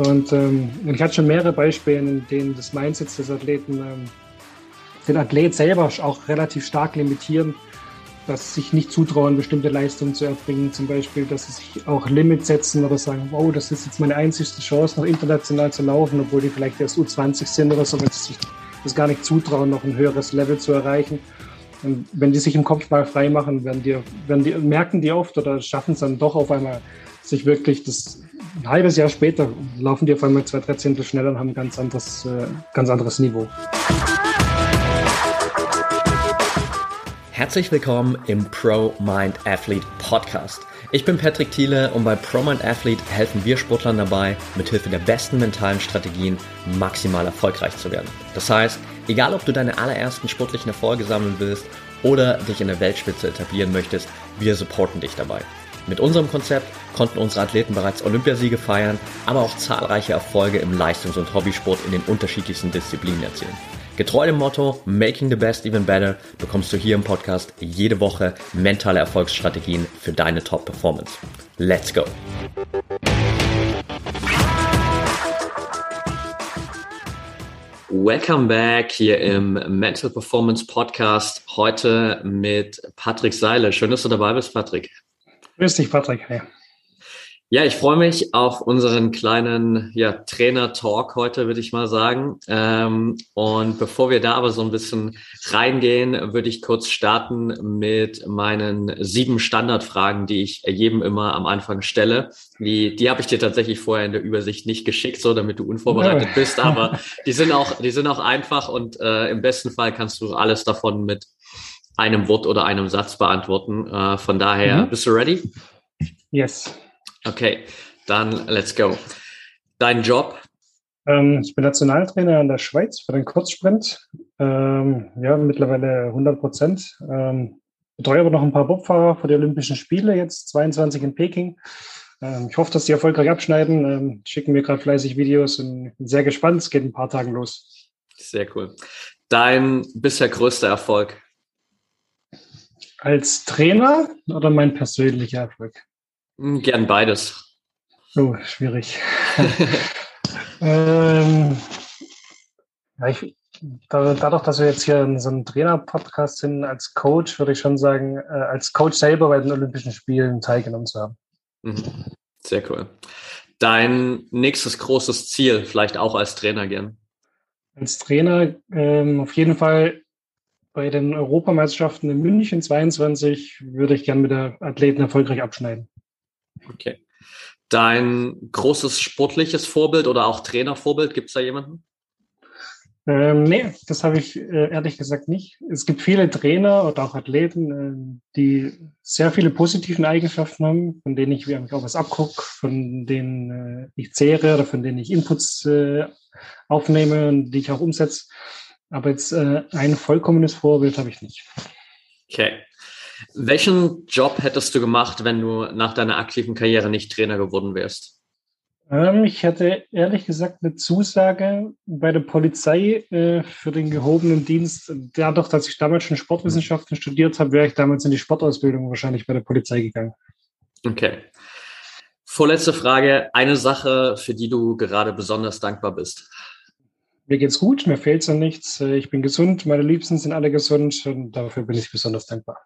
Und ähm, ich hatte schon mehrere Beispiele, in denen das Mindset des Athleten ähm, den Athlet selber auch relativ stark limitieren, dass sie sich nicht zutrauen, bestimmte Leistungen zu erbringen. Zum Beispiel, dass sie sich auch Limits setzen oder sagen, wow, das ist jetzt meine einzigste Chance, noch international zu laufen, obwohl die vielleicht erst U20 sind oder so, wenn sie sich das gar nicht zutrauen, noch ein höheres Level zu erreichen. Und wenn die sich im Kopf mal frei machen, werden die, werden die, merken die oft oder schaffen es dann doch auf einmal, sich wirklich das ein halbes Jahr später laufen die auf einmal zwei, drei Zehntel schneller und haben ein ganz anderes, äh, ganz anderes Niveau. Herzlich willkommen im Pro Mind Athlete Podcast. Ich bin Patrick Thiele und bei Pro Mind Athlete helfen wir Sportlern dabei, mithilfe der besten mentalen Strategien maximal erfolgreich zu werden. Das heißt, egal ob du deine allerersten sportlichen Erfolge sammeln willst oder dich in der Weltspitze etablieren möchtest, wir supporten dich dabei. Mit unserem Konzept konnten unsere Athleten bereits Olympiasiege feiern, aber auch zahlreiche Erfolge im Leistungs- und Hobbysport in den unterschiedlichsten Disziplinen erzielen. Getreu dem Motto Making the Best Even Better bekommst du hier im Podcast jede Woche mentale Erfolgsstrategien für deine Top-Performance. Let's go! Welcome back hier im Mental Performance Podcast. Heute mit Patrick Seile. Schön, dass du dabei bist, Patrick. Grüß dich, Patrick. Hey. Ja, ich freue mich auf unseren kleinen ja, Trainer-Talk heute, würde ich mal sagen. Ähm, und bevor wir da aber so ein bisschen reingehen, würde ich kurz starten mit meinen sieben Standardfragen, die ich jedem immer am Anfang stelle. Die, die habe ich dir tatsächlich vorher in der Übersicht nicht geschickt, so damit du unvorbereitet bist. Aber die sind auch, die sind auch einfach und äh, im besten Fall kannst du alles davon mit einem Wort oder einem Satz beantworten. Äh, von daher, mhm. bist du ready? Yes. Okay, dann let's go. Dein Job? Ähm, ich bin Nationaltrainer in der Schweiz für den Kurzsprint. Ähm, ja, mittlerweile 100 Prozent. Ähm, betreue aber noch ein paar Bobfahrer für die Olympischen Spiele, jetzt 22 in Peking. Ähm, ich hoffe, dass die erfolgreich abschneiden. Ähm, schicken mir gerade fleißig Videos und bin sehr gespannt. Es geht in ein paar Tagen los. Sehr cool. Dein bisher größter Erfolg? Als Trainer oder mein persönlicher Erfolg? Hm, gern beides. Oh, schwierig. ähm, ja, ich, dadurch, dass wir jetzt hier in so einem Trainer-Podcast sind, als Coach, würde ich schon sagen, äh, als Coach selber bei den Olympischen Spielen teilgenommen zu haben. Mhm. Sehr cool. Dein nächstes großes Ziel, vielleicht auch als Trainer gern? Als Trainer ähm, auf jeden Fall bei den Europameisterschaften in München 22 würde ich gern mit der Athleten erfolgreich abschneiden. Okay. Dein großes sportliches Vorbild oder auch Trainervorbild, gibt es da jemanden? Ähm, nee, das habe ich äh, ehrlich gesagt nicht. Es gibt viele Trainer oder auch Athleten, äh, die sehr viele positive Eigenschaften haben, von denen ich mir auch was abgucke, von denen äh, ich zehre oder von denen ich Inputs aufnehme und die ich auch umsetze. Aber jetzt äh, ein vollkommenes Vorbild habe ich nicht. Okay. Welchen Job hättest du gemacht, wenn du nach deiner aktiven Karriere nicht Trainer geworden wärst? Ähm, ich hatte ehrlich gesagt eine Zusage bei der Polizei äh, für den gehobenen Dienst. Dadurch, dass ich damals schon Sportwissenschaften studiert habe, wäre ich damals in die Sportausbildung wahrscheinlich bei der Polizei gegangen. Okay. Vorletzte Frage. Eine Sache, für die du gerade besonders dankbar bist. Mir geht's gut, mir fehlt an nichts. Äh, ich bin gesund, meine Liebsten sind alle gesund und dafür bin ich besonders dankbar.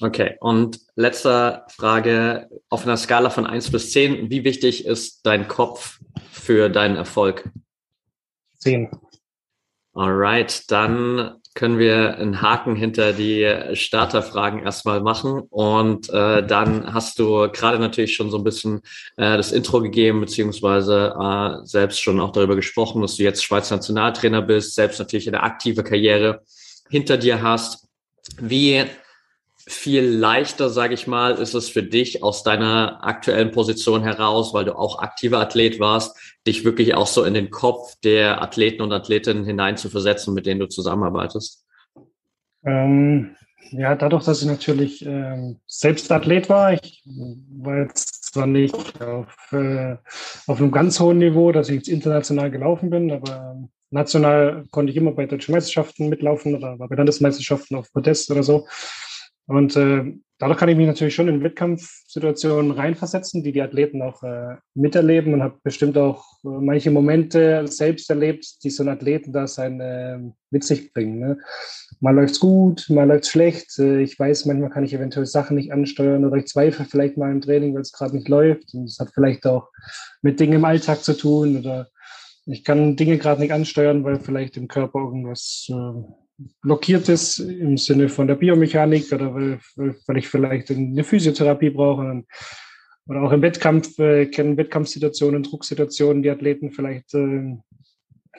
Okay, und letzte Frage. Auf einer Skala von 1 bis 10, wie wichtig ist dein Kopf für deinen Erfolg? 10. Alright, dann können wir einen Haken hinter die Starterfragen erstmal machen. Und äh, dann hast du gerade natürlich schon so ein bisschen äh, das Intro gegeben, beziehungsweise äh, selbst schon auch darüber gesprochen, dass du jetzt Schweizer Nationaltrainer bist, selbst natürlich eine aktive Karriere hinter dir hast. Wie viel leichter, sage ich mal, ist es für dich aus deiner aktuellen Position heraus, weil du auch aktiver Athlet warst, dich wirklich auch so in den Kopf der Athleten und Athletinnen hinein zu versetzen, mit denen du zusammenarbeitest? Ähm, ja, dadurch, dass ich natürlich ähm, selbst Athlet war, ich war jetzt zwar nicht auf, äh, auf einem ganz hohen Niveau, dass ich jetzt international gelaufen bin, aber national konnte ich immer bei deutschen Meisterschaften mitlaufen oder bei Landesmeisterschaften auf Podest oder so. Und äh, dadurch kann ich mich natürlich schon in Wettkampfsituationen reinversetzen, die die Athleten auch äh, miterleben und habe bestimmt auch äh, manche Momente selbst erlebt, die so ein Athletendasein äh, mit sich bringen. Ne? Mal läuft's gut, mal läuft's schlecht. Äh, ich weiß, manchmal kann ich eventuell Sachen nicht ansteuern oder ich zweifle vielleicht mal im Training, weil es gerade nicht läuft. Und es hat vielleicht auch mit Dingen im Alltag zu tun oder ich kann Dinge gerade nicht ansteuern, weil vielleicht im Körper irgendwas äh, blockiert ist im Sinne von der Biomechanik oder weil, weil ich vielleicht eine Physiotherapie brauche. Oder auch im Wettkampf äh, kennen Wettkampfsituationen, Drucksituationen, die Athleten vielleicht äh,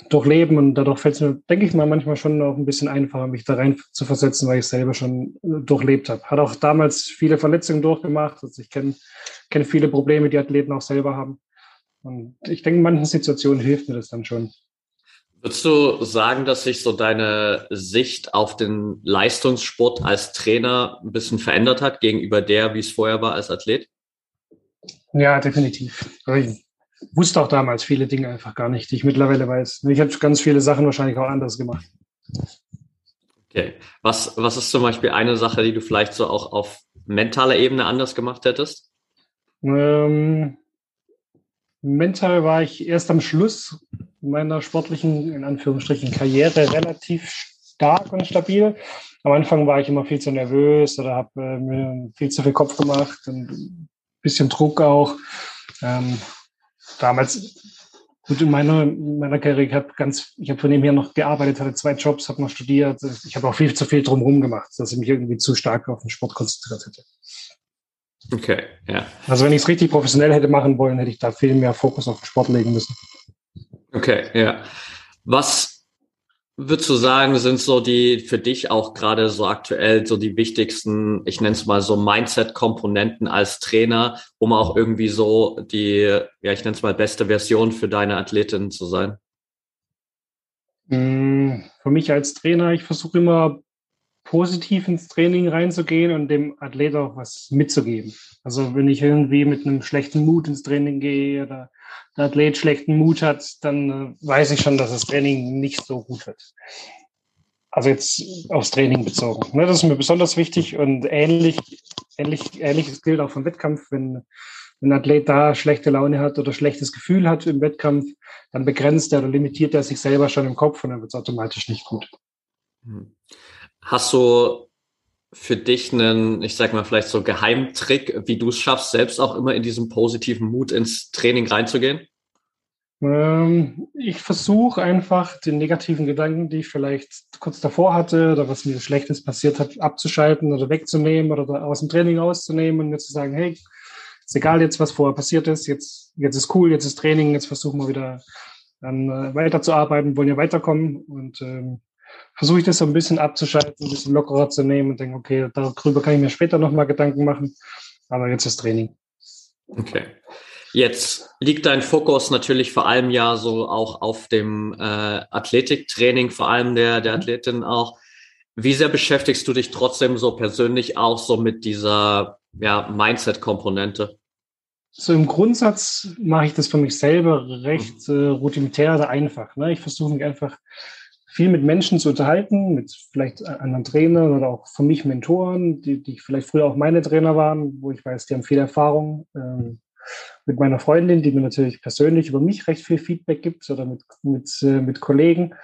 durchleben und dadurch fällt es mir, denke ich mal, manchmal schon auch ein bisschen einfacher, mich da rein zu versetzen, weil ich selber schon äh, durchlebt habe. Hat auch damals viele Verletzungen durchgemacht. Also ich kenne kenn viele Probleme, die Athleten auch selber haben. Und ich denke, in manchen Situationen hilft mir das dann schon. Würdest du sagen, dass sich so deine Sicht auf den Leistungssport als Trainer ein bisschen verändert hat gegenüber der, wie es vorher war als Athlet? Ja, definitiv. Ich wusste auch damals viele Dinge einfach gar nicht, die ich mittlerweile weiß. Ich habe ganz viele Sachen wahrscheinlich auch anders gemacht. Okay. Was, was ist zum Beispiel eine Sache, die du vielleicht so auch auf mentaler Ebene anders gemacht hättest? Ähm, mental war ich erst am Schluss meiner sportlichen, in Anführungsstrichen, Karriere relativ stark und stabil. Am Anfang war ich immer viel zu nervös oder habe äh, mir viel zu viel Kopf gemacht und ein bisschen Druck auch. Ähm, damals, gut, in meiner, in meiner Karriere, ich habe ganz, ich habe von dem her noch gearbeitet, hatte zwei Jobs, habe noch studiert. Ich habe auch viel zu viel drumherum gemacht, dass ich mich irgendwie zu stark auf den Sport konzentriert hätte. Okay, ja. Also wenn ich es richtig professionell hätte machen wollen, hätte ich da viel mehr Fokus auf den Sport legen müssen. Okay, ja. Was würdest du sagen, sind so die für dich auch gerade so aktuell so die wichtigsten, ich nenne es mal so Mindset-Komponenten als Trainer, um auch irgendwie so die, ja, ich nenne es mal beste Version für deine Athletin zu sein? Mm, für mich als Trainer, ich versuche immer positiv ins Training reinzugehen und dem Athlet auch was mitzugeben. Also wenn ich irgendwie mit einem schlechten Mut ins Training gehe oder der Athlet schlechten Mut hat, dann äh, weiß ich schon, dass das Training nicht so gut wird. Also jetzt aufs Training bezogen. Ne, das ist mir besonders wichtig und ähnlich, ähnlich, ähnliches gilt auch vom Wettkampf. Wenn, wenn ein Athlet da schlechte Laune hat oder schlechtes Gefühl hat im Wettkampf, dann begrenzt er oder limitiert er sich selber schon im Kopf und dann wird es automatisch nicht gut. Hm. Hast du für dich einen, ich sag mal, vielleicht so Geheimtrick, wie du es schaffst, selbst auch immer in diesem positiven Mut ins Training reinzugehen? Ähm, ich versuche einfach den negativen Gedanken, die ich vielleicht kurz davor hatte oder was mir Schlechtes passiert hat, abzuschalten oder wegzunehmen oder aus dem Training auszunehmen und mir zu sagen, hey, ist egal jetzt, was vorher passiert ist, jetzt, jetzt ist cool, jetzt ist Training, jetzt versuchen wir wieder dann äh, weiterzuarbeiten, wollen ja weiterkommen und ähm, versuche ich das so ein bisschen abzuschalten, ein bisschen lockerer zu nehmen und denke, okay, darüber kann ich mir später nochmal Gedanken machen. Aber jetzt ist Training. Okay. Jetzt liegt dein Fokus natürlich vor allem ja so auch auf dem äh, Athletiktraining, vor allem der, der mhm. Athletin auch. Wie sehr beschäftigst du dich trotzdem so persönlich auch so mit dieser ja, Mindset-Komponente? So im Grundsatz mache ich das für mich selber recht mhm. äh, rudimentär oder einfach. Ne? Ich versuche mich einfach viel mit Menschen zu unterhalten, mit vielleicht anderen Trainern oder auch für mich Mentoren, die, die vielleicht früher auch meine Trainer waren, wo ich weiß, die haben viel Erfahrung. Ähm, mit meiner Freundin, die mir natürlich persönlich über mich recht viel Feedback gibt oder mit, mit, äh, mit Kollegen.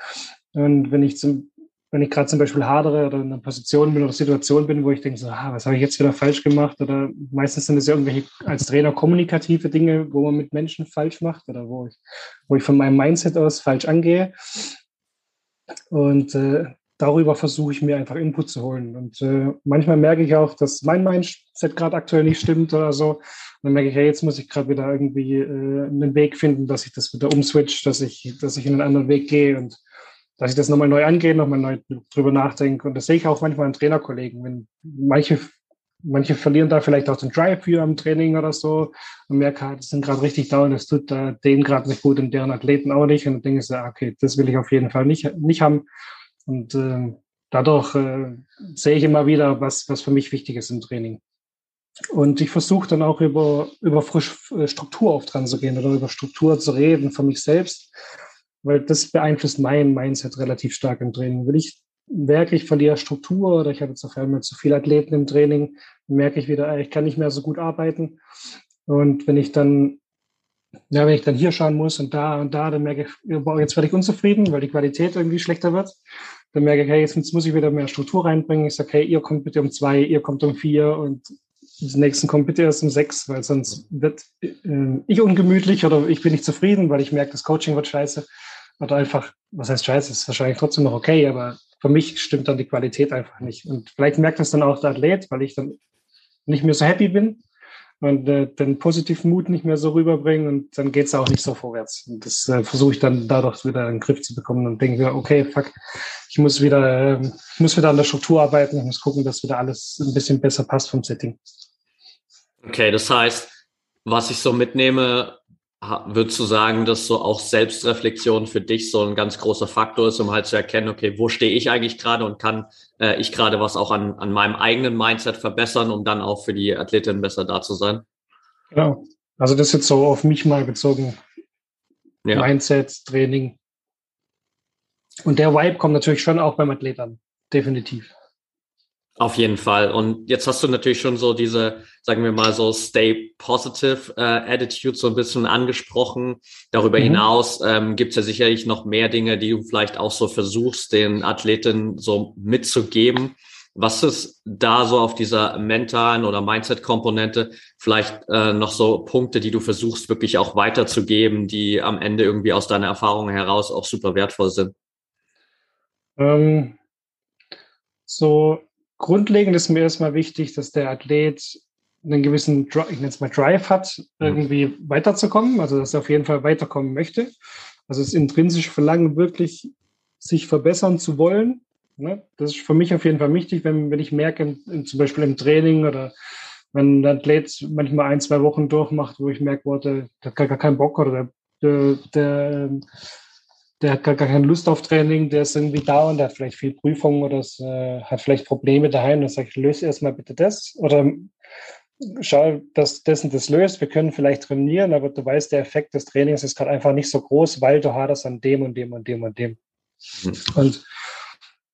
Und wenn ich zum, wenn ich gerade zum Beispiel hadere oder in einer Position bin oder Situation bin, wo ich denke, so, ah, was habe ich jetzt wieder falsch gemacht? Oder meistens sind es irgendwelche als Trainer kommunikative Dinge, wo man mit Menschen falsch macht oder wo ich, wo ich von meinem Mindset aus falsch angehe. Und äh, darüber versuche ich mir einfach Input zu holen. Und äh, manchmal merke ich auch, dass mein Mindset gerade aktuell nicht stimmt oder so. Und dann merke ich, hey, jetzt muss ich gerade wieder irgendwie äh, einen Weg finden, dass ich das wieder umswitch, dass ich, dass ich in einen anderen Weg gehe und dass ich das nochmal neu angehe, nochmal neu drüber nachdenke. Und das sehe ich auch manchmal an Trainerkollegen, wenn manche manche verlieren da vielleicht auch den Drive für am Training oder so und merken, das sind gerade richtig down, das tut da denen gerade nicht gut und deren Athleten auch nicht. Und dann denke ich so, okay, das will ich auf jeden Fall nicht, nicht haben. Und äh, dadurch äh, sehe ich immer wieder, was, was für mich wichtig ist im Training. Und ich versuche dann auch über, über frisch äh, Struktur oft dran zu gehen oder über Struktur zu reden für mich selbst, weil das beeinflusst mein Mindset relativ stark im Training. Will ich merke ich, verliere Struktur oder ich habe jetzt auf einmal zu viele Athleten im Training, merke ich wieder, ich kann nicht mehr so gut arbeiten. Und wenn ich dann, ja, wenn ich dann hier schauen muss und da und da, dann merke ich, jetzt werde ich unzufrieden, weil die Qualität irgendwie schlechter wird. Dann merke ich, hey, jetzt muss ich wieder mehr Struktur reinbringen. Ich sage, hey, ihr kommt bitte um zwei, ihr kommt um vier und die nächsten kommen bitte erst um sechs, weil sonst wird äh, ich ungemütlich oder ich bin nicht zufrieden, weil ich merke, das Coaching wird scheiße. Oder einfach, was heißt scheiße, ist wahrscheinlich trotzdem noch okay, aber für mich stimmt dann die Qualität einfach nicht. Und vielleicht merkt das dann auch der Athlet, weil ich dann nicht mehr so happy bin und äh, den positiven Mut nicht mehr so rüberbringen und dann geht es auch nicht so vorwärts. Und das äh, versuche ich dann dadurch wieder in den Griff zu bekommen und denke mir, okay, fuck, ich muss wieder, äh, muss wieder an der Struktur arbeiten, ich muss gucken, dass wieder alles ein bisschen besser passt vom Setting. Okay, das heißt, was ich so mitnehme, würdest du sagen, dass so auch Selbstreflexion für dich so ein ganz großer Faktor ist, um halt zu erkennen, okay, wo stehe ich eigentlich gerade und kann äh, ich gerade was auch an, an meinem eigenen Mindset verbessern, um dann auch für die Athletin besser da zu sein? Genau. Also das ist jetzt so auf mich mal bezogen. Ja. Mindset, Training. Und der Vibe kommt natürlich schon auch beim Athlet an. Definitiv. Auf jeden Fall. Und jetzt hast du natürlich schon so diese, sagen wir mal so Stay Positive äh, Attitude so ein bisschen angesprochen. Darüber mhm. hinaus ähm, gibt es ja sicherlich noch mehr Dinge, die du vielleicht auch so versuchst, den Athleten so mitzugeben. Was ist da so auf dieser mentalen oder Mindset-Komponente vielleicht äh, noch so Punkte, die du versuchst wirklich auch weiterzugeben, die am Ende irgendwie aus deiner Erfahrung heraus auch super wertvoll sind? Ähm, so grundlegend ist mir erstmal wichtig, dass der Athlet einen gewissen, ich nenne es mal Drive hat, mhm. irgendwie weiterzukommen, also dass er auf jeden Fall weiterkommen möchte. Also das intrinsische Verlangen, wirklich sich verbessern zu wollen. Ne? Das ist für mich auf jeden Fall wichtig, wenn, wenn ich merke, in, in, zum Beispiel im Training oder wenn ein Athlet manchmal ein, zwei Wochen durchmacht, wo ich merke, boah, der, der hat gar, gar keinen Bock oder der, der, der hat gar, keine Lust auf Training, der ist irgendwie da und der hat vielleicht viel Prüfungen oder es, äh, hat vielleicht Probleme daheim. Dann sage ich, löse erstmal bitte das. Oder schau, dass das und das löst. Wir können vielleicht trainieren, aber du weißt, der Effekt des Trainings ist gerade einfach nicht so groß, weil du haderst an dem und dem und dem und dem. Mhm. Und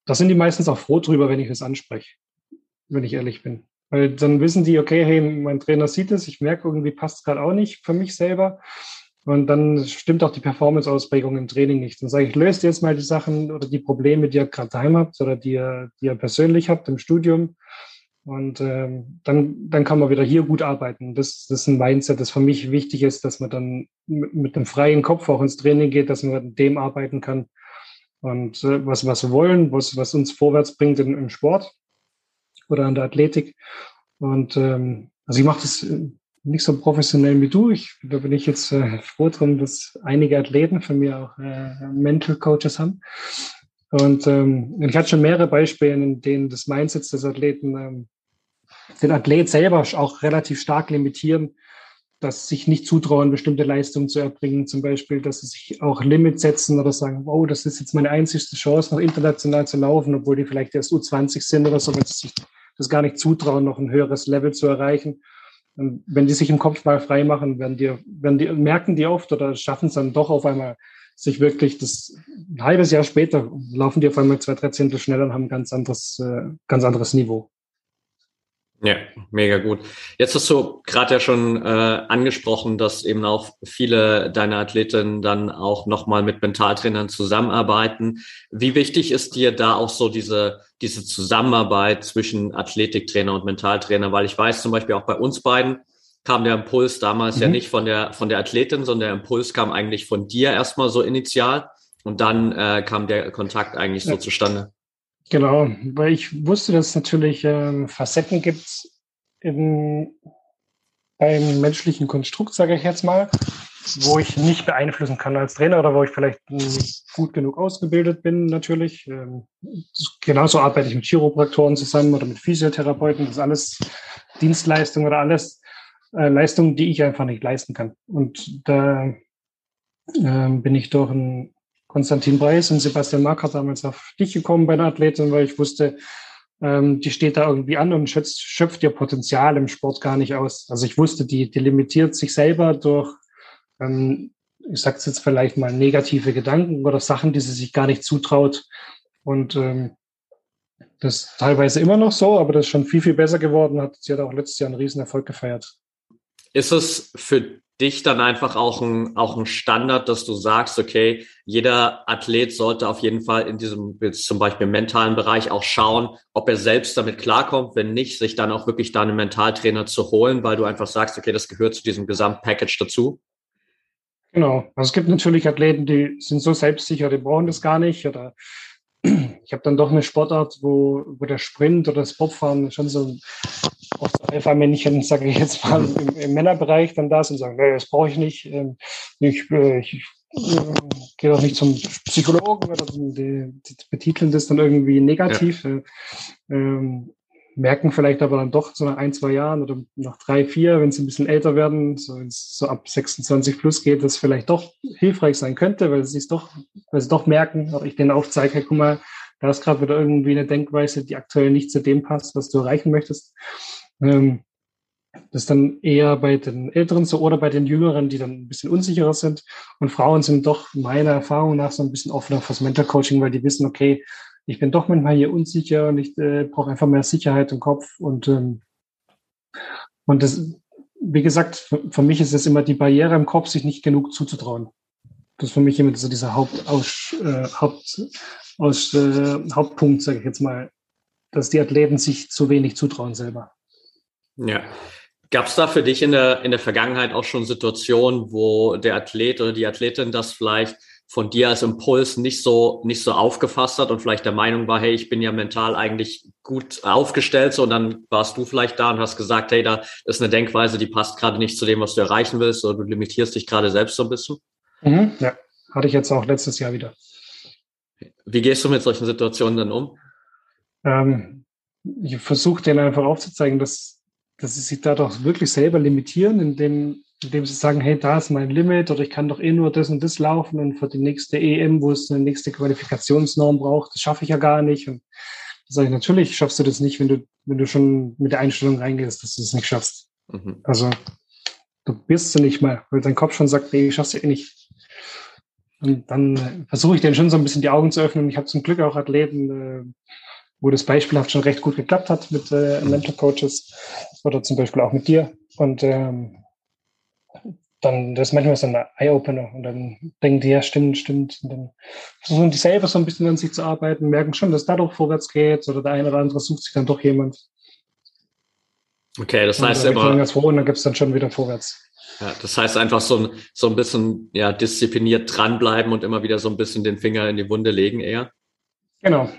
da sind die meistens auch froh drüber, wenn ich das anspreche, wenn ich ehrlich bin. Weil dann wissen die, okay, hey, mein Trainer sieht es, ich merke, irgendwie passt es gerade auch nicht für mich selber. Und dann stimmt auch die Performance-Ausprägung im Training nicht. Dann sage ich, löst jetzt mal die Sachen oder die Probleme, die ihr gerade daheim habt oder die ihr, die ihr persönlich habt im Studium. Und ähm, dann, dann kann man wieder hier gut arbeiten. Das, das ist ein Mindset, das für mich wichtig ist, dass man dann mit, mit einem freien Kopf auch ins Training geht, dass man mit dem arbeiten kann. Und äh, was, was wir wollen, was, was uns vorwärts bringt in, im Sport oder an der Athletik. Und ähm, also ich mache das nicht so professionell wie du. Ich, da bin ich jetzt äh, froh drum, dass einige Athleten von mir auch äh, Mental Coaches haben. Und ähm, ich hatte schon mehrere Beispiele, in denen das Mindset des Athleten ähm, den Athlet selber auch relativ stark limitieren, dass sich nicht zutrauen, bestimmte Leistungen zu erbringen, zum Beispiel, dass sie sich auch Limits setzen oder sagen, wow, das ist jetzt meine einzigste Chance, noch international zu laufen, obwohl die vielleicht erst U20 sind oder so, wenn sie sich das gar nicht zutrauen, noch ein höheres Level zu erreichen. Und wenn die sich im Kopf mal frei machen, werden die, werden die, merken die oft oder schaffen es dann doch auf einmal, sich wirklich das ein halbes Jahr später laufen die auf einmal zwei, drei Zehntel schneller und haben ein ganz anderes, äh, ganz anderes Niveau. Ja, mega gut. Jetzt hast du gerade ja schon äh, angesprochen, dass eben auch viele deiner Athletinnen dann auch nochmal mit Mentaltrainern zusammenarbeiten. Wie wichtig ist dir da auch so diese, diese Zusammenarbeit zwischen Athletiktrainer und Mentaltrainer? Weil ich weiß zum Beispiel auch bei uns beiden kam der Impuls damals mhm. ja nicht von der, von der Athletin, sondern der Impuls kam eigentlich von dir erstmal so initial und dann äh, kam der Kontakt eigentlich ja. so zustande. Genau, weil ich wusste, dass es natürlich ähm, Facetten gibt beim menschlichen Konstrukt, sage ich jetzt mal, wo ich nicht beeinflussen kann als Trainer oder wo ich vielleicht nicht gut genug ausgebildet bin, natürlich. Ähm, genauso arbeite ich mit Chiropraktoren zusammen oder mit Physiotherapeuten. Das ist alles Dienstleistung oder alles äh, Leistungen, die ich einfach nicht leisten kann. Und da äh, bin ich durch ein Konstantin Breis und Sebastian Markert damals auf dich gekommen bei der Athletin, weil ich wusste, ähm, die steht da irgendwie an und schöpft, schöpft ihr Potenzial im Sport gar nicht aus. Also ich wusste, die, die limitiert sich selber durch, ähm, ich sag's jetzt vielleicht mal, negative Gedanken oder Sachen, die sie sich gar nicht zutraut. Und ähm, Das ist teilweise immer noch so, aber das ist schon viel, viel besser geworden. Hat, sie hat auch letztes Jahr einen riesen Erfolg gefeiert. Ist es für dich dann einfach auch ein, auch ein Standard, dass du sagst, okay, jeder Athlet sollte auf jeden Fall in diesem zum Beispiel mentalen Bereich auch schauen, ob er selbst damit klarkommt, wenn nicht, sich dann auch wirklich da einen Mentaltrainer zu holen, weil du einfach sagst, okay, das gehört zu diesem Gesamtpackage dazu? Genau. Also es gibt natürlich Athleten, die sind so selbstsicher, die brauchen das gar nicht oder ich habe dann doch eine Sportart, wo, wo der Sprint oder das Bobfahren schon so so Alpha-Männchen, sage ich jetzt mal, im, im, Männerbereich dann da sind und sagen, nee, das brauche ich nicht. Ähm, ich, äh, ich, ich äh, gehe doch nicht zum Psychologen oder die, die betiteln das dann irgendwie negativ. Ja. Äh, ähm, merken vielleicht aber dann doch so nach ein, zwei Jahren oder nach drei, vier, wenn sie ein bisschen älter werden, so, so ab 26 plus geht, das vielleicht doch hilfreich sein könnte, weil sie es doch, weil sie doch merken, auch ich denen aufzeige, hey, guck mal, da ist gerade wieder irgendwie eine Denkweise, die aktuell nicht zu dem passt, was du erreichen möchtest. Ähm, das ist dann eher bei den Älteren so oder bei den Jüngeren, die dann ein bisschen unsicherer sind. Und Frauen sind doch meiner Erfahrung nach so ein bisschen offener fürs Mental Coaching, weil die wissen, okay, ich bin doch manchmal hier unsicher und ich äh, brauche einfach mehr Sicherheit im Kopf. Und, ähm, und das, wie gesagt, für, für mich ist es immer die Barriere im Kopf, sich nicht genug zuzutrauen. Das ist für mich immer so dieser Hauptaus, äh, Haupt, aus, äh, Hauptpunkt, sage ich jetzt mal, dass die Athleten sich zu wenig zutrauen selber. Ja. Gab es da für dich in der, in der Vergangenheit auch schon Situationen, wo der Athlet oder die Athletin das vielleicht von dir als Impuls nicht so, nicht so aufgefasst hat und vielleicht der Meinung war, hey, ich bin ja mental eigentlich gut aufgestellt, so, und dann warst du vielleicht da und hast gesagt, hey, da ist eine Denkweise, die passt gerade nicht zu dem, was du erreichen willst, oder du limitierst dich gerade selbst so ein bisschen? Mhm, ja, hatte ich jetzt auch letztes Jahr wieder. Wie gehst du mit solchen Situationen dann um? Ähm, ich versuche denen einfach aufzuzeigen, dass, dass sie sich dadurch wirklich selber limitieren, indem indem sie sagen, hey, da ist mein Limit oder ich kann doch eh nur das und das laufen und für die nächste EM, wo es eine nächste Qualifikationsnorm braucht, das schaffe ich ja gar nicht. Und da sage ich, natürlich schaffst du das nicht, wenn du, wenn du schon mit der Einstellung reingehst, dass du es das nicht schaffst. Mhm. Also du wirst du nicht mal, weil dein Kopf schon sagt, nee, ich schaff's ja eh nicht. Und dann versuche ich denen schon so ein bisschen die Augen zu öffnen. Ich habe zum Glück auch Athleten, äh, wo das beispielhaft schon recht gut geklappt hat mit äh, Mentor-Coaches oder zum Beispiel auch mit dir. Und ähm, dann, das ist manchmal so ein Eye-Opener und dann denken die, ja, stimmt, stimmt. Und dann versuchen die selber so ein bisschen an sich zu arbeiten, merken schon, dass dadurch vorwärts geht oder der eine oder andere sucht sich dann doch jemand. Okay, das heißt und, immer. Ganz und dann gibt es dann schon wieder vorwärts. Ja, das heißt einfach so ein, so ein bisschen ja, diszipliniert dranbleiben und immer wieder so ein bisschen den Finger in die Wunde legen eher. Genau.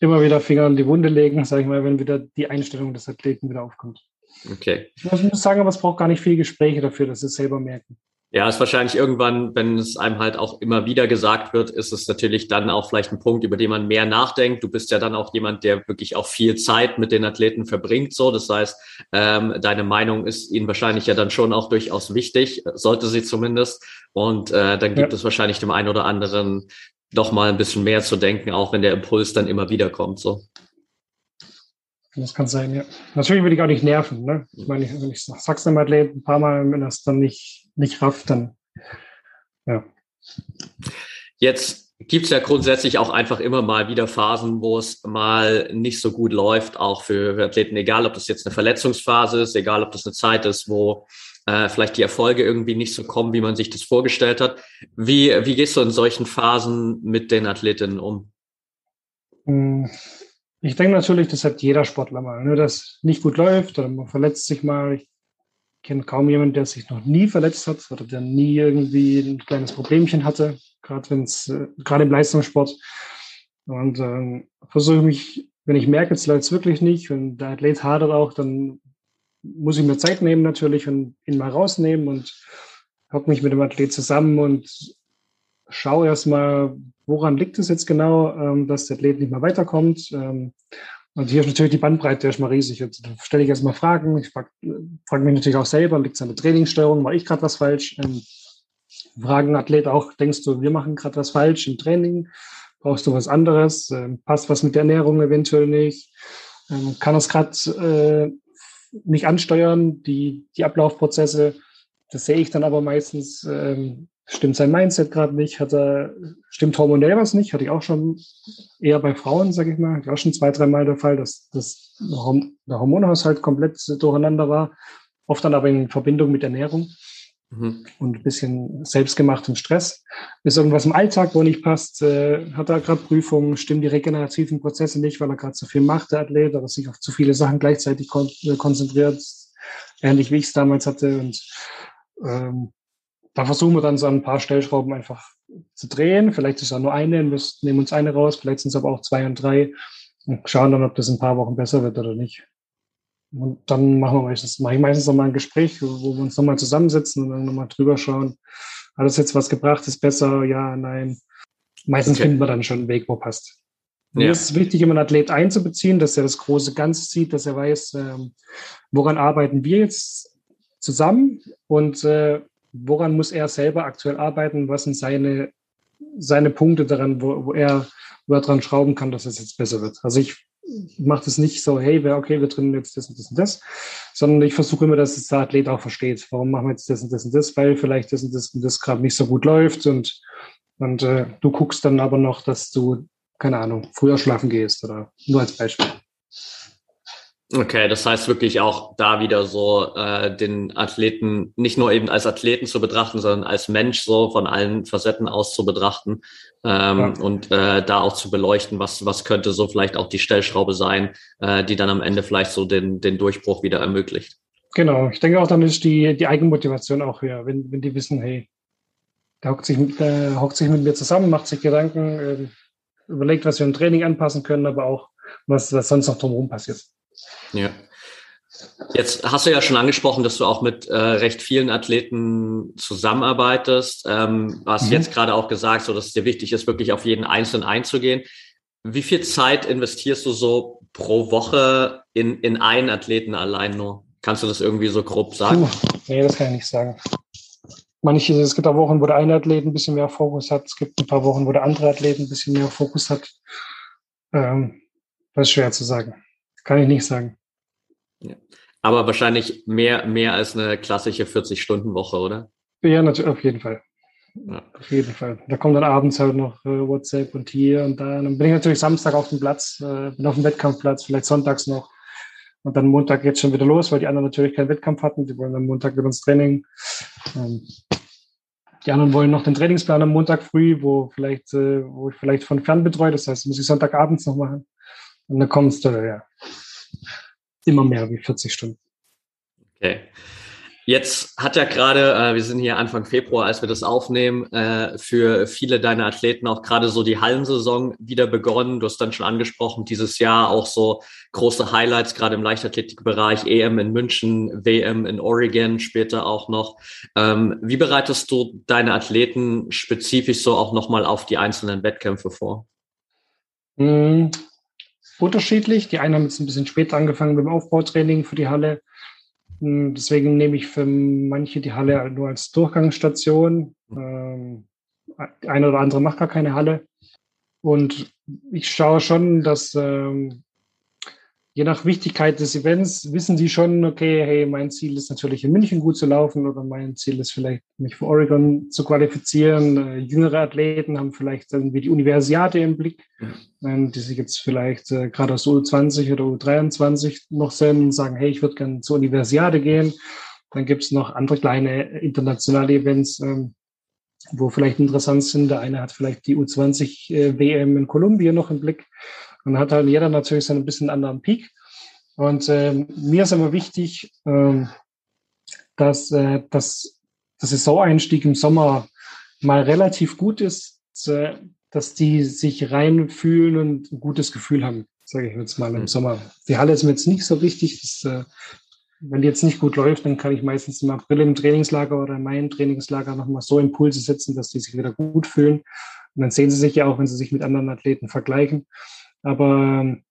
Immer wieder Finger in die Wunde legen, sage ich mal, wenn wieder die Einstellung des Athleten wieder aufkommt. Okay. Ich muss sagen, aber es braucht gar nicht viel Gespräche dafür, dass sie es selber merken. Ja, ist wahrscheinlich irgendwann, wenn es einem halt auch immer wieder gesagt wird, ist es natürlich dann auch vielleicht ein Punkt, über den man mehr nachdenkt. Du bist ja dann auch jemand, der wirklich auch viel Zeit mit den Athleten verbringt. So, das heißt, ähm, deine Meinung ist ihnen wahrscheinlich ja dann schon auch durchaus wichtig, sollte sie zumindest. Und äh, dann gibt ja. es wahrscheinlich dem einen oder anderen doch mal ein bisschen mehr zu denken, auch wenn der Impuls dann immer wieder kommt. So. Das kann sein, ja. Natürlich würde ich auch nicht nerven. Ne? Ich meine, wenn ich sag's dem Athlet ein paar Mal, wenn das dann nicht, nicht rafft, dann ja. Jetzt gibt's ja grundsätzlich auch einfach immer mal wieder Phasen, wo es mal nicht so gut läuft, auch für Athleten, egal ob das jetzt eine Verletzungsphase ist, egal ob das eine Zeit ist, wo äh, vielleicht die Erfolge irgendwie nicht so kommen, wie man sich das vorgestellt hat. Wie, wie gehst du in solchen Phasen mit den Athletinnen um? Hm ich denke natürlich, das hat jeder Sportler mal, ne, dass nicht gut läuft oder man verletzt sich mal. Ich kenne kaum jemanden, der sich noch nie verletzt hat oder der nie irgendwie ein kleines Problemchen hatte, gerade wenn es, äh, gerade im Leistungssport. Und ähm, versuche mich, wenn ich merke, es läuft wirklich nicht und der Athlet hadert auch, dann muss ich mir Zeit nehmen natürlich und ihn mal rausnehmen und hocke mich mit dem Athlet zusammen und schaue erstmal, woran liegt es jetzt genau, ähm, dass der Athlet nicht mehr weiterkommt. Ähm, und hier ist natürlich die Bandbreite erstmal riesig. Jetzt stelle ich erstmal Fragen. Ich frage frag mich natürlich auch selber, liegt es an der Trainingssteuerung, war ich gerade was falsch? Ähm, fragen Athlet auch, denkst du, wir machen gerade was falsch im Training? Brauchst du was anderes? Passt was mit der Ernährung eventuell nicht? Kann es gerade äh, nicht ansteuern, die, die Ablaufprozesse? Das sehe ich dann aber meistens, ähm, stimmt sein Mindset gerade nicht, hat er, stimmt hormonell was nicht, hatte ich auch schon eher bei Frauen, sage ich mal, auch schon zwei, dreimal der Fall, dass, dass der Hormonhaushalt komplett durcheinander war, oft dann aber in Verbindung mit Ernährung mhm. und ein bisschen selbstgemachtem Stress. Ist irgendwas im Alltag, wo nicht passt, äh, hat er gerade Prüfungen, stimmen die regenerativen Prozesse nicht, weil er gerade zu viel macht, der Athlet, oder sich auf zu viele Sachen gleichzeitig kon äh, konzentriert, ähnlich wie ich es damals hatte und ähm, da versuchen wir dann so ein paar Stellschrauben einfach zu drehen. Vielleicht ist auch nur eine, wir nehmen uns eine raus, vielleicht sind es aber auch zwei und drei und schauen dann, ob das in ein paar Wochen besser wird oder nicht. Und dann machen wir meistens, mache ich meistens nochmal ein Gespräch, wo wir uns nochmal zusammensetzen und dann nochmal drüber schauen. Hat das jetzt was gebracht? Ist besser? Ja, nein. Meistens okay. finden wir dann schon einen Weg, wo passt. Ja. Mir ist es wichtig, immer einen Athlet einzubeziehen, dass er das große Ganze sieht, dass er weiß, ähm, woran arbeiten wir jetzt zusammen und äh, woran muss er selber aktuell arbeiten? Was sind seine, seine Punkte daran, wo, wo, er, wo er dran schrauben kann, dass es jetzt besser wird? Also ich mache das nicht so, hey, okay, wir drinnen jetzt das und das und das, sondern ich versuche immer, dass der Athlet auch versteht. Warum machen wir jetzt das und das und das? Weil vielleicht das und das und das gerade nicht so gut läuft und, und äh, du guckst dann aber noch, dass du, keine Ahnung, früher schlafen gehst oder nur als Beispiel. Okay, das heißt wirklich auch da wieder so äh, den Athleten nicht nur eben als Athleten zu betrachten, sondern als Mensch so von allen Facetten aus zu betrachten ähm, ja. und äh, da auch zu beleuchten, was was könnte so vielleicht auch die Stellschraube sein, äh, die dann am Ende vielleicht so den den Durchbruch wieder ermöglicht. Genau, ich denke auch dann ist die die Eigenmotivation auch höher, wenn wenn die wissen, hey, der hockt sich mit, der hockt sich mit mir zusammen, macht sich Gedanken, äh, überlegt, was wir im Training anpassen können, aber auch was was sonst noch drumherum passiert. Ja. Jetzt hast du ja schon angesprochen, dass du auch mit äh, recht vielen Athleten zusammenarbeitest. Ähm, du hast mhm. jetzt gerade auch gesagt, so dass es dir wichtig ist, wirklich auf jeden Einzelnen einzugehen. Wie viel Zeit investierst du so pro Woche in, in einen Athleten allein nur? Kannst du das irgendwie so grob sagen? Puh, nee, das kann ich nicht sagen. Manche, es gibt auch Wochen, wo der eine Athlet ein bisschen mehr Fokus hat. Es gibt ein paar Wochen, wo der andere Athlet ein bisschen mehr Fokus hat. Ähm, das ist schwer zu sagen. Kann ich nicht sagen. Ja. Aber wahrscheinlich mehr, mehr als eine klassische 40-Stunden-Woche, oder? Ja, natürlich, auf jeden Fall. Ja. Auf jeden Fall. Da kommt dann abends halt noch äh, WhatsApp und hier und da. Und dann bin ich natürlich Samstag auf dem Platz, äh, bin auf dem Wettkampfplatz, vielleicht sonntags noch. Und dann Montag geht schon wieder los, weil die anderen natürlich keinen Wettkampf hatten. Die wollen am Montag mit uns Training. Ähm, die anderen wollen noch den Trainingsplan am Montag früh, wo vielleicht, äh, wo ich vielleicht von fern betreue. Das heißt, muss ich Sonntagabends noch machen. Und dann kommst du, ja, immer mehr wie 40 Stunden. Okay. Jetzt hat ja gerade, äh, wir sind hier Anfang Februar, als wir das aufnehmen, äh, für viele deiner Athleten auch gerade so die Hallensaison wieder begonnen. Du hast dann schon angesprochen, dieses Jahr auch so große Highlights, gerade im Leichtathletikbereich, EM in München, WM in Oregon, später auch noch. Ähm, wie bereitest du deine Athleten spezifisch so auch nochmal auf die einzelnen Wettkämpfe vor? Unterschiedlich. Die einen haben jetzt ein bisschen später angefangen mit dem Aufbautraining für die Halle. Hm, deswegen nehme ich für manche die Halle nur als Durchgangsstation. Ähm, eine oder andere macht gar keine Halle. Und ich schaue schon, dass ähm, je nach Wichtigkeit des Events wissen die schon, okay, hey, mein Ziel ist natürlich in München gut zu laufen oder mein Ziel ist vielleicht, mich für Oregon zu qualifizieren. Äh, jüngere Athleten haben vielleicht irgendwie die Universiade im Blick, mhm. die sich jetzt vielleicht äh, gerade aus U20 oder U23 noch sehen und sagen, hey, ich würde gerne zur Universiade gehen. Dann gibt es noch andere kleine internationale Events, ähm, wo vielleicht interessant sind. Der eine hat vielleicht die U20 äh, WM in Kolumbien noch im Blick dann hat halt jeder natürlich so ein bisschen anderen Peak. Und äh, mir ist immer wichtig, äh, dass, äh, dass der Saisoneinstieg im Sommer mal relativ gut ist, äh, dass die sich reinfühlen und ein gutes Gefühl haben, sage ich jetzt mal im mhm. Sommer. Die Halle ist mir jetzt nicht so wichtig. Dass, äh, wenn die jetzt nicht gut läuft, dann kann ich meistens im April im Trainingslager oder in meinem Trainingslager nochmal so Impulse setzen, dass die sich wieder gut fühlen. Und dann sehen sie sich ja auch, wenn sie sich mit anderen Athleten vergleichen. Aber ähm,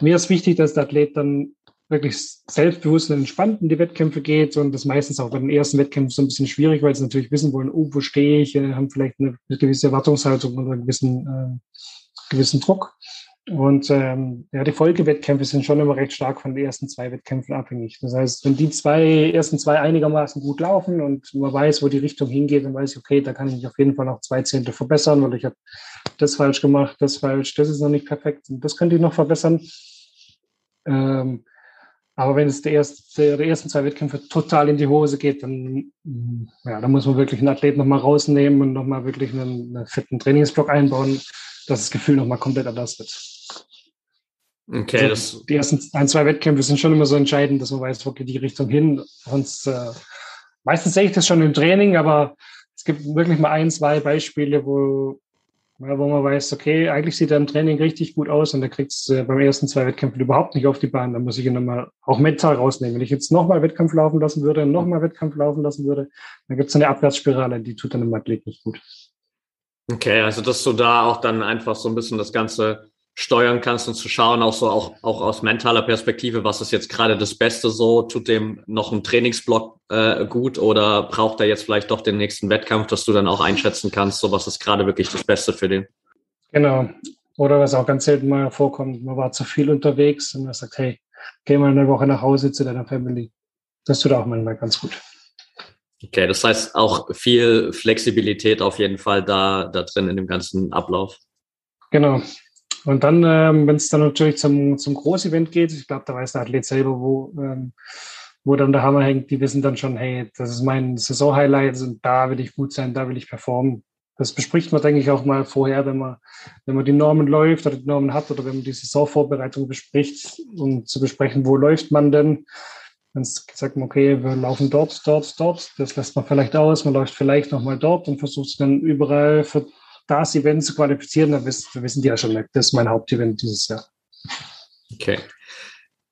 mir ist wichtig, dass der Athlet dann wirklich selbstbewusst und entspannt in die Wettkämpfe geht und das meistens auch bei den ersten Wettkämpfen so ein bisschen schwierig, weil sie natürlich wissen wollen, oh, wo stehe ich, äh, haben vielleicht eine gewisse Erwartungshaltung oder einen gewissen, äh, gewissen Druck. Und ähm, ja, die Folgewettkämpfe sind schon immer recht stark von den ersten zwei Wettkämpfen abhängig. Das heißt, wenn die zwei ersten zwei einigermaßen gut laufen und man weiß, wo die Richtung hingeht, dann weiß ich, okay, da kann ich mich auf jeden Fall noch zwei Zehntel verbessern, weil ich habe das falsch gemacht, das falsch, das ist noch nicht perfekt und das könnte ich noch verbessern. Ähm, aber wenn es der erste, die ersten zwei Wettkämpfe total in die Hose geht, dann, ja, dann muss man wirklich einen Athlet nochmal rausnehmen und nochmal wirklich einen, einen fetten Trainingsblock einbauen, dass das Gefühl nochmal komplett anders wird. Okay, also das die ersten ein, zwei Wettkämpfe sind schon immer so entscheidend, dass man weiß, wo geht die Richtung hin. Sonst, äh, meistens sehe ich das schon im Training, aber es gibt wirklich mal ein, zwei Beispiele, wo, wo man weiß, okay, eigentlich sieht er im Training richtig gut aus und er kriegt es äh, beim ersten zwei Wettkämpfen überhaupt nicht auf die Bahn. Da muss ich ihn nochmal auch mental rausnehmen. Wenn ich jetzt nochmal Wettkampf laufen lassen würde und nochmal Wettkampf laufen lassen würde, dann gibt es eine Abwärtsspirale, die tut dann im Athlet nicht gut. Okay, also dass du da auch dann einfach so ein bisschen das Ganze steuern kannst und zu schauen, auch so auch, auch aus mentaler Perspektive, was ist jetzt gerade das Beste so, tut dem noch ein Trainingsblock äh, gut oder braucht er jetzt vielleicht doch den nächsten Wettkampf, dass du dann auch einschätzen kannst, so was ist gerade wirklich das Beste für den. Genau. Oder was auch ganz selten mal vorkommt, man war zu viel unterwegs und man sagt, hey, geh mal eine Woche nach Hause zu deiner Family. Das tut auch manchmal ganz gut. Okay, das heißt auch viel Flexibilität auf jeden Fall da, da drin in dem ganzen Ablauf. Genau, und dann, ähm, wenn es dann natürlich zum, zum Großevent geht, ich glaube, da weiß der Athlet selber, wo, ähm, wo dann der Hammer hängt, die wissen dann schon, hey, das ist mein Saisonhighlight und da will ich gut sein, da will ich performen. Das bespricht man, denke ich, auch mal vorher, wenn man, wenn man die Normen läuft oder die Normen hat oder wenn man die Saisonvorbereitung bespricht, um zu besprechen, wo läuft man denn. Dann sagt man, okay, wir laufen dort, dort, dort. Das lässt man vielleicht aus. Man läuft vielleicht nochmal dort und versucht dann überall für das Event zu qualifizieren, dann wissen, wissen die ja schon, das ist mein Hauptevent dieses Jahr. Okay.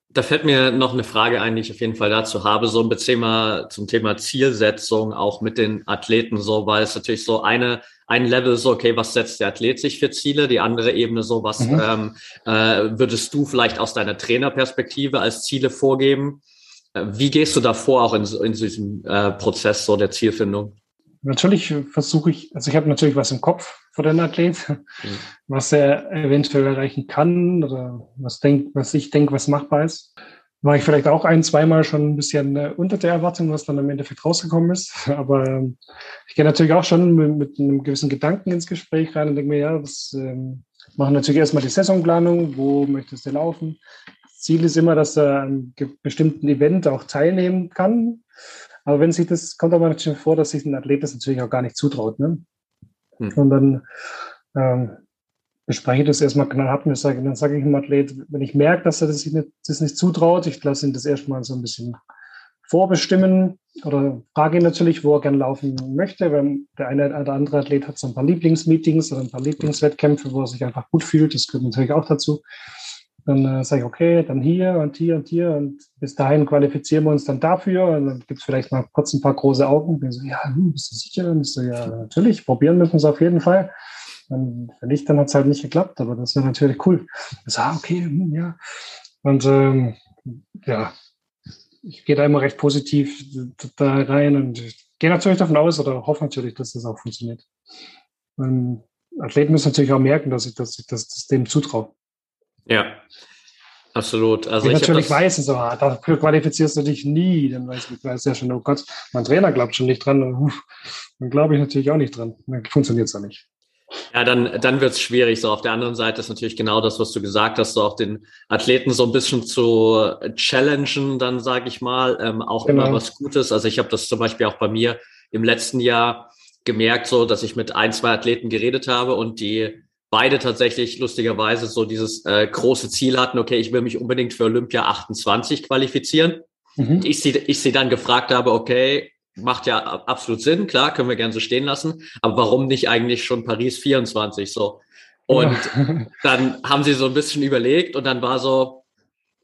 Da fällt mir noch eine Frage ein, die ich auf jeden Fall dazu habe, so ein Thema, zum Thema Zielsetzung, auch mit den Athleten so, weil es natürlich so eine, ein Level so, okay, was setzt der Athlet sich für Ziele? Die andere Ebene so, was mhm. ähm, äh, würdest du vielleicht aus deiner Trainerperspektive als Ziele vorgeben? Äh, wie gehst du davor auch in, in diesem äh, Prozess so der Zielfindung? Natürlich versuche ich, also ich habe natürlich was im Kopf für den Athlet, mhm. was er eventuell erreichen kann oder was, denk, was ich denke, was machbar ist. War ich vielleicht auch ein, zweimal schon ein bisschen äh, unter der Erwartung, was dann im Endeffekt rausgekommen ist. Aber ähm, ich gehe natürlich auch schon mit, mit, einem gewissen Gedanken ins Gespräch rein und denke mir, ja, das ähm, machen natürlich erstmal die Saisonplanung, wo möchtest du laufen? Ziel ist immer, dass er an einem bestimmten Event auch teilnehmen kann. Aber wenn sich das, kommt aber natürlich vor, dass sich ein Athlet das natürlich auch gar nicht zutraut. Ne? Hm. Und dann ähm, bespreche ich das erstmal knallhart und sage, dann sage ich dem Athlet, wenn ich merke, dass er das sich nicht, das nicht zutraut, ich lasse ihn das erstmal so ein bisschen vorbestimmen oder frage ihn natürlich, wo er gerne laufen möchte. Wenn der eine oder andere Athlet hat so ein paar Lieblingsmeetings oder ein paar Lieblingswettkämpfe, wo er sich einfach gut fühlt, das gehört natürlich auch dazu. Dann äh, sage ich, okay, dann hier und hier und hier und bis dahin qualifizieren wir uns dann dafür. Und dann gibt es vielleicht mal kurz ein paar große Augen. Und so, ja, hm, bist du sicher? Und ich so, ja, natürlich, probieren müssen wir es auf jeden Fall. Und wenn nicht, dann hat es halt nicht geklappt, aber das wäre natürlich cool. Ich so, ah, okay, hm, ja. Und ähm, ja, ich gehe da immer recht positiv da rein und gehe natürlich davon aus oder hoffe natürlich, dass das auch funktioniert. Und Athleten müssen natürlich auch merken, dass ich, dass ich das, das dem zutraue. Ja, absolut. Also ich, ich natürlich weiß so, dafür qualifizierst du dich nie. Dann weiß ich weiß ja schon, oh Gott, mein Trainer glaubt schon nicht dran. Dann glaube ich natürlich auch nicht dran. Dann funktioniert es ja nicht. Ja, dann, dann wird es schwierig. So auf der anderen Seite ist natürlich genau das, was du gesagt hast, so auch den Athleten so ein bisschen zu challengen, dann sage ich mal, ähm, auch genau. immer was Gutes. Also ich habe das zum Beispiel auch bei mir im letzten Jahr gemerkt, so dass ich mit ein, zwei Athleten geredet habe und die beide tatsächlich lustigerweise so dieses äh, große Ziel hatten, okay, ich will mich unbedingt für Olympia 28 qualifizieren. Mhm. Ich sie, ich sie dann gefragt habe, okay, macht ja absolut Sinn, klar, können wir gerne so stehen lassen, aber warum nicht eigentlich schon Paris 24 so? Und ja. dann haben sie so ein bisschen überlegt und dann war so,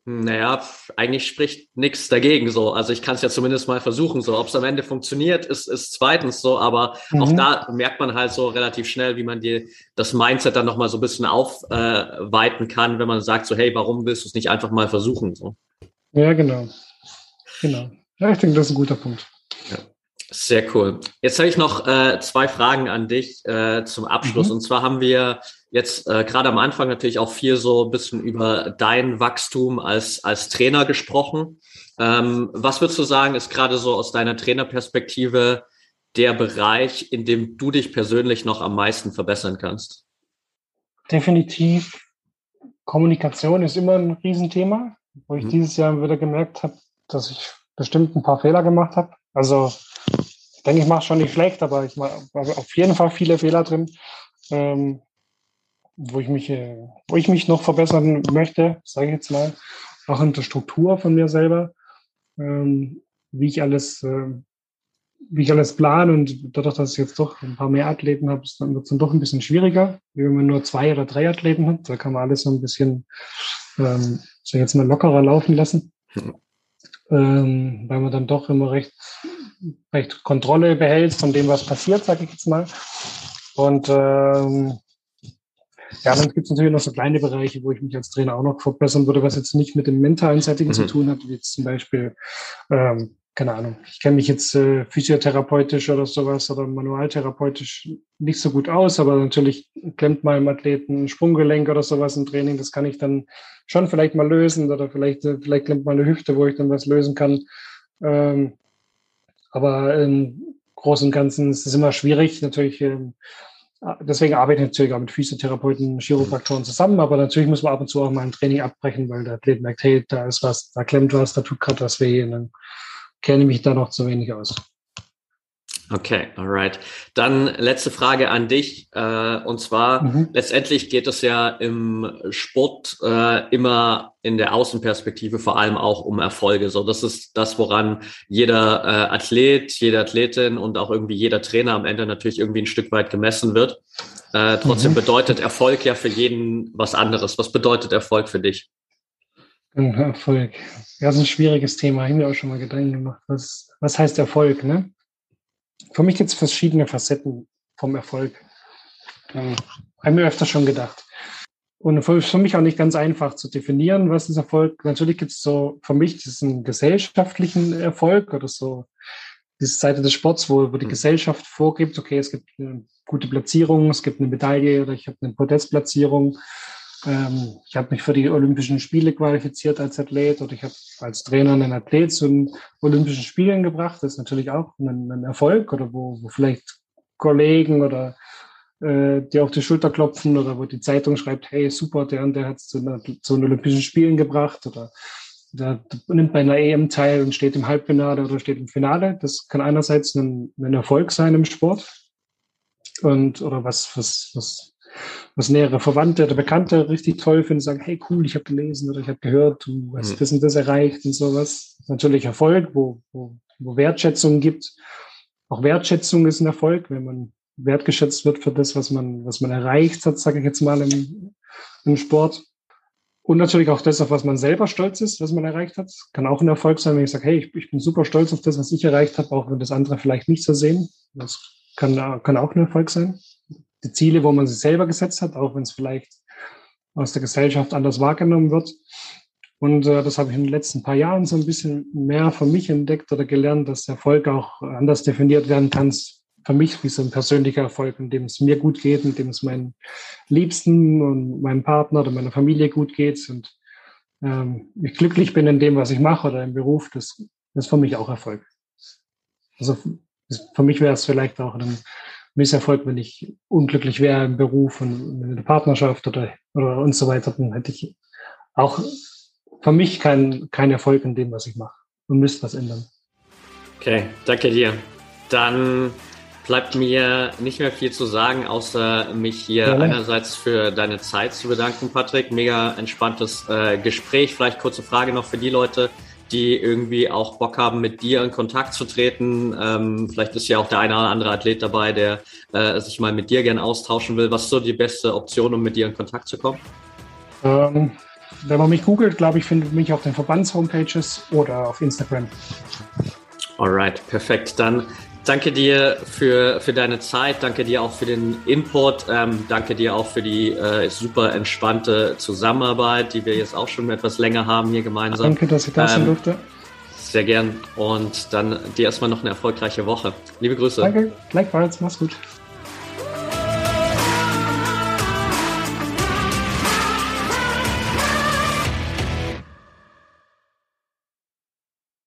naja, eigentlich spricht nichts dagegen so. Also ich kann es ja zumindest mal versuchen. So, ob es am Ende funktioniert, ist, ist zweitens so, aber mhm. auch da merkt man halt so relativ schnell, wie man die, das Mindset dann nochmal so ein bisschen aufweiten äh, kann, wenn man sagt, so, hey, warum willst du es nicht einfach mal versuchen? So. Ja, genau. Genau. Ja, ich denke, das ist ein guter Punkt. Ja. Sehr cool. Jetzt habe ich noch äh, zwei Fragen an dich äh, zum Abschluss. Mhm. Und zwar haben wir jetzt äh, gerade am Anfang natürlich auch viel so ein bisschen über dein Wachstum als, als Trainer gesprochen. Ähm, was würdest du sagen, ist gerade so aus deiner Trainerperspektive der Bereich, in dem du dich persönlich noch am meisten verbessern kannst? Definitiv. Kommunikation ist immer ein Riesenthema, wo ich mhm. dieses Jahr wieder gemerkt habe, dass ich bestimmt ein paar Fehler gemacht habe. Also ich denke, ich mache schon nicht schlecht, aber ich mache auf jeden Fall viele Fehler drin, ähm, wo ich mich, äh, wo ich mich noch verbessern möchte, sage ich jetzt mal, auch in der Struktur von mir selber, ähm, wie ich alles äh, wie ich alles plane und dadurch, dass ich jetzt doch ein paar mehr Athleten habe, wird es dann doch ein bisschen schwieriger, wie wenn man nur zwei oder drei Athleten hat. Da kann man alles so ein bisschen, ähm, so jetzt mal lockerer laufen lassen, mhm. ähm, weil man dann doch immer recht, recht Kontrolle behält von dem, was passiert, sage ich jetzt mal. Und ähm, ja, dann gibt es natürlich noch so kleine Bereiche, wo ich mich als Trainer auch noch verbessern würde, was jetzt nicht mit dem mentalen Setting mhm. zu tun hat, wie jetzt zum Beispiel ähm, keine Ahnung, ich kenne mich jetzt äh, physiotherapeutisch oder sowas oder manualtherapeutisch nicht so gut aus, aber natürlich klemmt mal im Athleten ein Sprunggelenk oder sowas im Training, das kann ich dann schon vielleicht mal lösen oder vielleicht, äh, vielleicht klemmt mal eine Hüfte, wo ich dann was lösen kann. Ähm, aber im Großen und Ganzen ist es immer schwierig, natürlich. Ähm, deswegen arbeite ich natürlich auch mit Physiotherapeuten, Chiropraktoren zusammen, aber natürlich muss man ab und zu auch mal ein Training abbrechen, weil der Athlet merkt, hey, da ist was, da klemmt was, da tut gerade was weh. Und dann kenne mich da noch zu wenig aus. Okay, alright. Dann letzte Frage an dich. Äh, und zwar, mhm. letztendlich geht es ja im Sport äh, immer in der Außenperspektive vor allem auch um Erfolge. So, das ist das, woran jeder äh, Athlet, jede Athletin und auch irgendwie jeder Trainer am Ende natürlich irgendwie ein Stück weit gemessen wird. Äh, trotzdem mhm. bedeutet Erfolg ja für jeden was anderes. Was bedeutet Erfolg für dich? Erfolg. Ja, das ist ein schwieriges Thema. Ich habe mir auch schon mal Gedanken gemacht. Was, was heißt Erfolg? Ne? Für mich gibt es verschiedene Facetten vom Erfolg. Ähm, habe mir öfter schon gedacht. Und für mich auch nicht ganz einfach zu definieren, was ist Erfolg. Natürlich gibt es so für mich diesen gesellschaftlichen Erfolg oder so diese Seite des Sports, wo, wo die mhm. Gesellschaft vorgibt, okay, es gibt eine gute Platzierung, es gibt eine Medaille oder ich habe eine Podestplatzierung ähm, ich habe mich für die Olympischen Spiele qualifiziert als Athlet oder ich habe als Trainer einen Athlet zu den Olympischen Spielen gebracht. Das ist natürlich auch ein, ein Erfolg oder wo, wo vielleicht Kollegen oder äh, die auf die Schulter klopfen oder wo die Zeitung schreibt, hey, super, der und der hat es zu, zu den Olympischen Spielen gebracht oder der nimmt bei einer EM teil und steht im Halbfinale oder steht im Finale. Das kann einerseits ein, ein Erfolg sein im Sport und oder was, was, was was nähere Verwandte oder Bekannte richtig toll finden, sagen, hey cool, ich habe gelesen oder ich habe gehört, du hast mhm. das und das erreicht und sowas. Natürlich Erfolg, wo, wo, wo Wertschätzung gibt. Auch Wertschätzung ist ein Erfolg, wenn man wertgeschätzt wird für das, was man, was man erreicht hat, sage ich jetzt mal im, im Sport. Und natürlich auch das, auf was man selber stolz ist, was man erreicht hat. Kann auch ein Erfolg sein, wenn ich sage, hey, ich, ich bin super stolz auf das, was ich erreicht habe, auch wenn das andere vielleicht nicht so sehen. Das kann, kann auch ein Erfolg sein die Ziele, wo man sich selber gesetzt hat, auch wenn es vielleicht aus der Gesellschaft anders wahrgenommen wird. Und äh, das habe ich in den letzten paar Jahren so ein bisschen mehr für mich entdeckt oder gelernt, dass Erfolg auch anders definiert werden kann. Für mich wie so ein persönlicher Erfolg, in dem es mir gut geht, in dem es meinen Liebsten und meinem Partner oder meiner Familie gut geht und ähm, ich glücklich bin in dem, was ich mache oder im Beruf, das, das ist für mich auch Erfolg. Also für mich wäre es vielleicht auch ein Misserfolg, wenn ich unglücklich wäre im Beruf und in der Partnerschaft oder, oder und so weiter, dann hätte ich auch für mich keinen kein Erfolg in dem, was ich mache und müsste was ändern. Okay, danke dir. Dann bleibt mir nicht mehr viel zu sagen, außer mich hier ja, einerseits für deine Zeit zu bedanken, Patrick. Mega entspanntes äh, Gespräch. Vielleicht kurze Frage noch für die Leute, die irgendwie auch Bock haben, mit dir in Kontakt zu treten. Ähm, vielleicht ist ja auch der eine oder andere Athlet dabei, der äh, sich mal mit dir gern austauschen will. Was ist so die beste Option, um mit dir in Kontakt zu kommen? Ähm, wenn man mich googelt, glaube ich, findet mich auf den Verbands-Homepages oder auf Instagram. Alright, perfekt. Dann Danke dir für, für deine Zeit, danke dir auch für den Input, ähm, danke dir auch für die äh, super entspannte Zusammenarbeit, die wir jetzt auch schon etwas länger haben hier gemeinsam. Danke, dass ich da sein ähm, durfte. Sehr gern. Und dann dir erstmal noch eine erfolgreiche Woche. Liebe Grüße. Danke. Gleichfalls. Mach's gut.